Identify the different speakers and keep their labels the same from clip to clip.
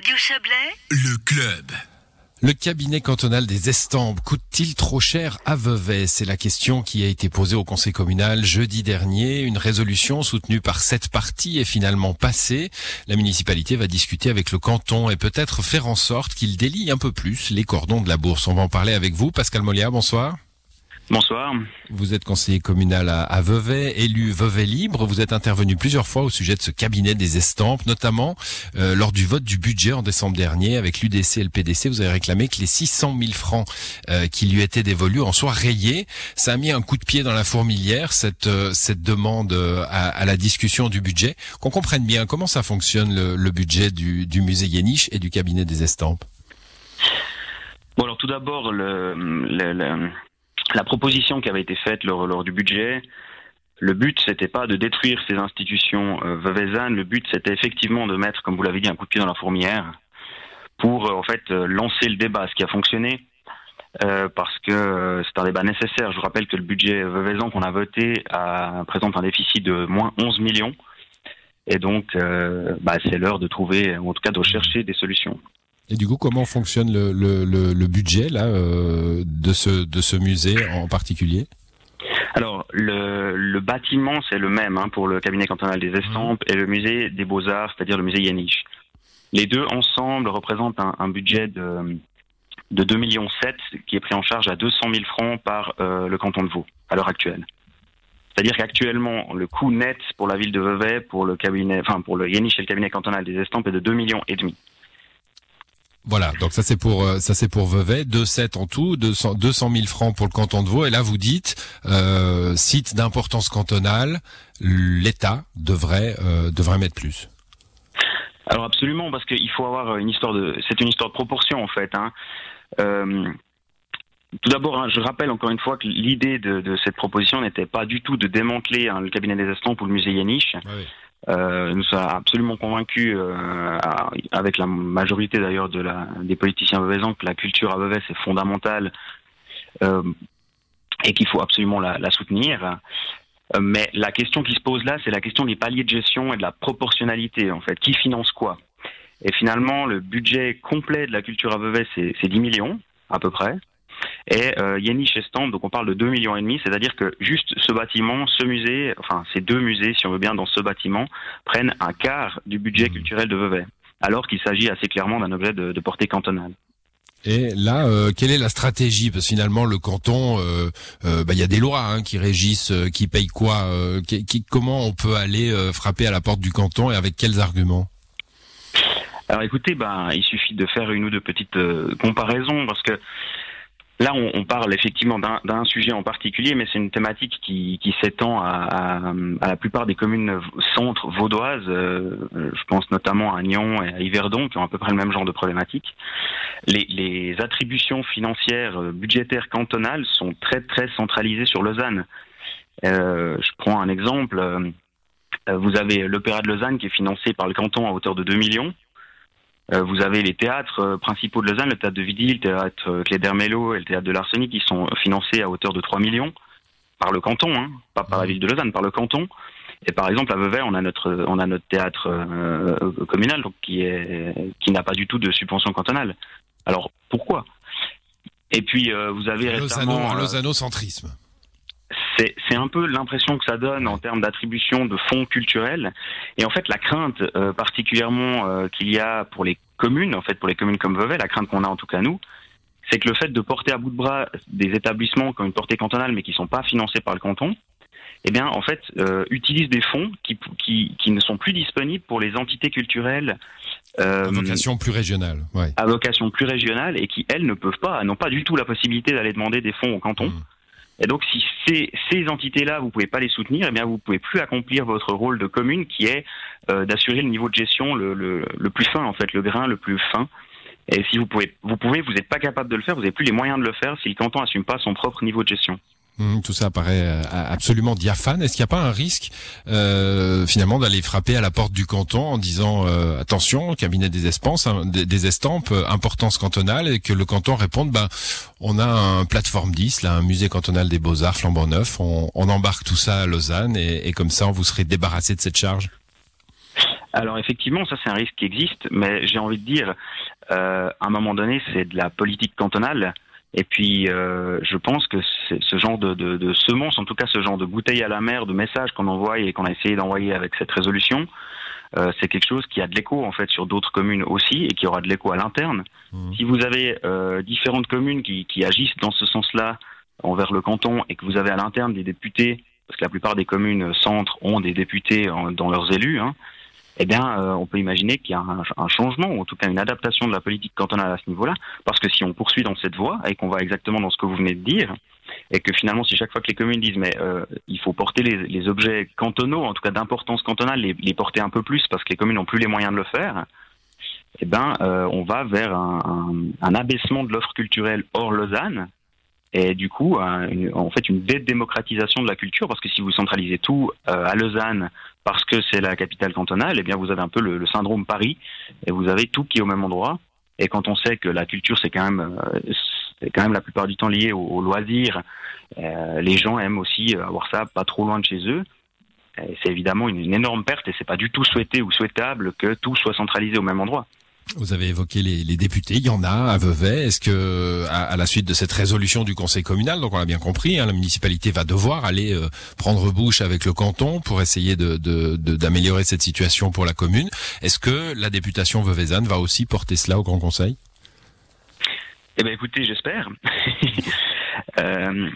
Speaker 1: Radio Chablais,
Speaker 2: Le club. Le cabinet cantonal des estampes coûte-t-il trop cher à Vevey? C'est la question qui a été posée au conseil communal jeudi dernier. Une résolution soutenue par sept parties est finalement passée. La municipalité va discuter avec le canton et peut-être faire en sorte qu'il délie un peu plus les cordons de la bourse. On va en parler avec vous. Pascal Molia, bonsoir.
Speaker 3: Bonsoir.
Speaker 2: Vous êtes conseiller communal à, Vevey, élu Vevey Libre. Vous êtes intervenu plusieurs fois au sujet de ce cabinet des estampes, notamment euh, lors du vote du budget en décembre dernier avec l'UDC et le PDC. Vous avez réclamé que les 600 000 francs euh, qui lui étaient dévolus en soient rayés. Ça a mis un coup de pied dans la fourmilière, cette, euh, cette demande à, la discussion du budget. Qu'on comprenne bien comment ça fonctionne le, budget du, du musée Yéniche et du cabinet des estampes.
Speaker 3: Bon alors tout d'abord le, le la proposition qui avait été faite lors, du budget, le but c'était pas de détruire ces institutions euh, le but c'était effectivement de mettre, comme vous l'avez dit, un coup de pied dans la fourmière pour euh, en fait euh, lancer le débat, ce qui a fonctionné. Euh, parce que c'est un débat nécessaire. Je vous rappelle que le budget Veuvezan qu'on a voté présente un déficit de moins 11 millions. Et donc, bah, c'est l'heure de trouver, ou en tout cas de rechercher des solutions.
Speaker 2: Et du coup, comment fonctionne le, budget là euh, de ce musée en particulier?
Speaker 3: Alors, le, bâtiment, c'est le même hein, pour le cabinet cantonal des estampes et le musée des beaux-arts, c'est-à-dire le musée Yaniche. Les deux ensemble représentent un, budget de, de 2,7 millions qui est pris en charge à 200 000 francs par euh, le canton de Vaud à l'heure actuelle. C'est-à-dire qu'actuellement, le coût net pour la ville de Vevey, pour le cabinet, enfin pour le et le cabinet cantonal des estampes est de 2 millions et demi.
Speaker 2: Voilà, donc ça c'est pour euh, ça c'est pour Vevey, 2,7 en tout, 200, 200 000 francs pour le canton de Vaud. Et là vous dites euh, site d'importance cantonale, l'État devrait euh, devrait mettre plus.
Speaker 3: Alors absolument, parce qu'il faut avoir une histoire de, c'est une histoire de proportion en fait. Hein. tout d'abord, hein, je rappelle encore une fois que l'idée de, cette proposition n'était pas du tout de démanteler hein, le cabinet des estampes ou le musée Yaniche. Euh, nous sommes absolument convaincus, euh, avec la majorité d'ailleurs de des politiciens veuvezans, que la culture à Vevey c'est fondamental euh, et qu'il faut absolument la, la soutenir. Euh, mais la question qui se pose là, c'est la question des paliers de gestion et de la proportionnalité en fait. Qui finance quoi? Et finalement, le budget complet de la culture à Vevey, c'est 10 millions à peu près. Et euh, Yenish donc on parle de 2 millions et demi, c'est-à-dire que juste ce bâtiment, ce musée, enfin ces deux musées, si on veut bien, dans ce bâtiment, prennent un quart du budget mmh. culturel de Vevey, alors qu'il s'agit assez clairement d'un objet de, portée cantonale.
Speaker 2: Et là, euh, quelle est la stratégie? Parce que finalement, le canton, euh, euh bah, il y a des lois hein, qui régissent, qui payent quoi qui, Comment on peut aller frapper à la porte du canton et avec quels arguments?
Speaker 3: Alors écoutez, ben, il suffit de faire une ou deux petites comparaisons, parce que Là, on, parle effectivement d'un sujet en particulier, mais c'est une thématique qui, s'étend à, la plupart des communes centres vaudoises. Euh, je pense notamment à Nyon et à Yverdon, qui ont à peu près le même genre de problématique. Les, attributions financières euh, budgétaires cantonales sont très très centralisées sur Lausanne. Euh, je prends un exemple. Vous avez l'Opéra de Lausanne qui est financé par le canton à hauteur de 2 millions. Euh, vous avez les théâtres euh, principaux de Lausanne, le théâtre de Vidy, le théâtre euh, Clédermello et le théâtre de l'Arsenic, qui sont financés à hauteur de 3 millions par le canton, hein, pas par la ville de Lausanne, par le canton. Et par exemple, à Vevey, on a notre, on a notre théâtre communal, donc qui est, qui n'a pas du tout de subvention cantonale. Alors pourquoi? Et puis vous avez
Speaker 2: récemment, un lausanocentrisme
Speaker 3: c'est un peu l'impression que ça donne en termes d'attribution de fonds culturels. Et en fait, la crainte euh, particulièrement euh, qu'il y a pour les communes, en fait pour les communes comme Vevey, la crainte qu'on a en tout cas nous, c'est que le fait de porter à bout de bras des établissements qui ont une portée cantonale mais qui ne sont pas financés par le canton, eh bien, en fait, euh, utilisent des fonds qui, qui, qui, ne sont plus disponibles pour les entités culturelles.
Speaker 2: Euh, à vocation plus régionale. Ouais.
Speaker 3: À vocation plus régionale et qui, elles, ne peuvent pas, n'ont pas du tout la possibilité d'aller demander des fonds au canton. Mmh. Et donc, si ces, entités-là, vous pouvez pas les soutenir, eh bien, vous pouvez plus accomplir votre rôle de commune, qui est euh, d'assurer le niveau de gestion le, le, le, plus fin, en fait, le grain le plus fin. Et si vous pouvez, vous pouvez, vous n'êtes pas capable de le faire, vous n'avez plus les moyens de le faire si le canton n'assume pas son propre niveau de gestion.
Speaker 2: Hum, tout ça paraît euh, absolument diaphane. Est-ce qu'il n'y a pas un risque euh, finalement d'aller frapper à la porte du canton en disant euh, attention, cabinet des hein, des, estampes, importance cantonale, et que le canton réponde ben on a un plateforme 10, là, un musée cantonal des beaux arts flambant neuf, on, embarque tout ça à Lausanne et, comme ça on vous serez débarrassé de cette charge?
Speaker 3: Alors effectivement, ça c'est un risque qui existe, mais j'ai envie de dire, à un moment donné, c'est de la politique cantonale. Et puis, je pense que ce genre de, de, de semonce, en tout cas ce genre de bouteille à la mer, de messages qu'on envoie et qu'on a essayé d'envoyer avec cette résolution, euh, c'est quelque chose qui a de l'écho en fait sur d'autres communes aussi et qui aura de l'écho à l'interne. Mmh. Si vous avez euh, différentes communes qui, qui agissent dans ce sens-là envers le canton et que vous avez à l'interne des députés, parce que la plupart des communes centres ont des députés en, dans leurs élus, hein, eh bien, euh, on peut imaginer qu'il y a un, changement, ou en tout cas une adaptation de la politique cantonale à ce niveau-là, parce que si on poursuit dans cette voie et qu'on va exactement dans ce que vous venez de dire, et que finalement, si chaque fois que les communes disent mais euh, il faut porter les, objets cantonaux, en tout cas d'importance cantonale, les, porter un peu plus parce que les communes n'ont plus les moyens de le faire, eh ben, euh, on va vers un abaissement de l'offre culturelle hors Lausanne, et du coup, en fait, une dédémocratisation de la culture, parce que si vous centralisez tout euh, à Lausanne, parce que c'est la capitale cantonale, eh bien, vous avez un peu le, le, syndrome Paris, et vous avez tout qui est au même endroit. Et quand on sait que la culture, c'est quand même, euh, c'est quand même la plupart du temps lié au, au loisir, euh, les gens aiment aussi avoir ça pas trop loin de chez eux. C'est évidemment une, une énorme perte, et c'est pas du tout souhaité ou souhaitable que tout soit centralisé au même endroit.
Speaker 2: Vous avez évoqué les, les, députés, il y en a à Vevey. Est-ce que, à, la suite de cette résolution du Conseil communal, donc on l'a bien compris, hein, la municipalité va devoir aller euh, prendre bouche avec le canton pour essayer d'améliorer cette situation pour la commune. Est-ce que la députation veuvezanne va aussi porter cela au Grand Conseil?
Speaker 3: Eh bien, écoutez, j'espère. euh,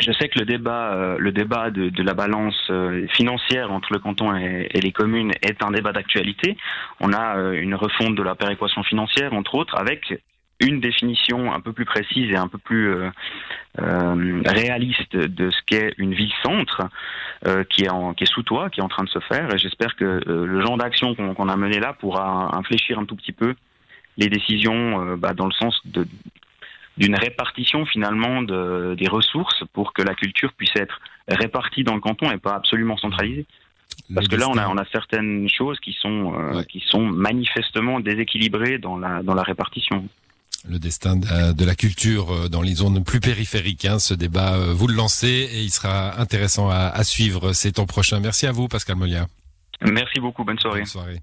Speaker 3: je sais que le débat, euh, le débat de, de, la balance euh, financière entre le canton et, et les communes est un débat d'actualité. On a euh, une refonte de la péréquation financière, entre autres, avec une définition un peu plus précise et un peu plus euh, réaliste de ce qu'est une ville-centre, qui, est qui est sous toit, qui est en train de se faire. Et j'espère que le genre d'action qu'on qu a mené là pourra infléchir un tout petit peu les décisions bah, dans le sens de, d'une répartition finalement de, des ressources pour que la culture puisse être répartie dans le canton et pas absolument centralisée. Parce le que là, on a, on a certaines choses qui sont, euh, ouais. qui sont manifestement déséquilibrées dans la, dans la répartition.
Speaker 2: Le destin de la culture euh, dans les zones plus périphériques, hein, ce débat, euh, vous le lancez et il sera intéressant à, à suivre. C'est ton prochain. Merci à vous, Pascal Molia.
Speaker 3: Merci beaucoup. Bonne soirée.
Speaker 2: Bonne soirée.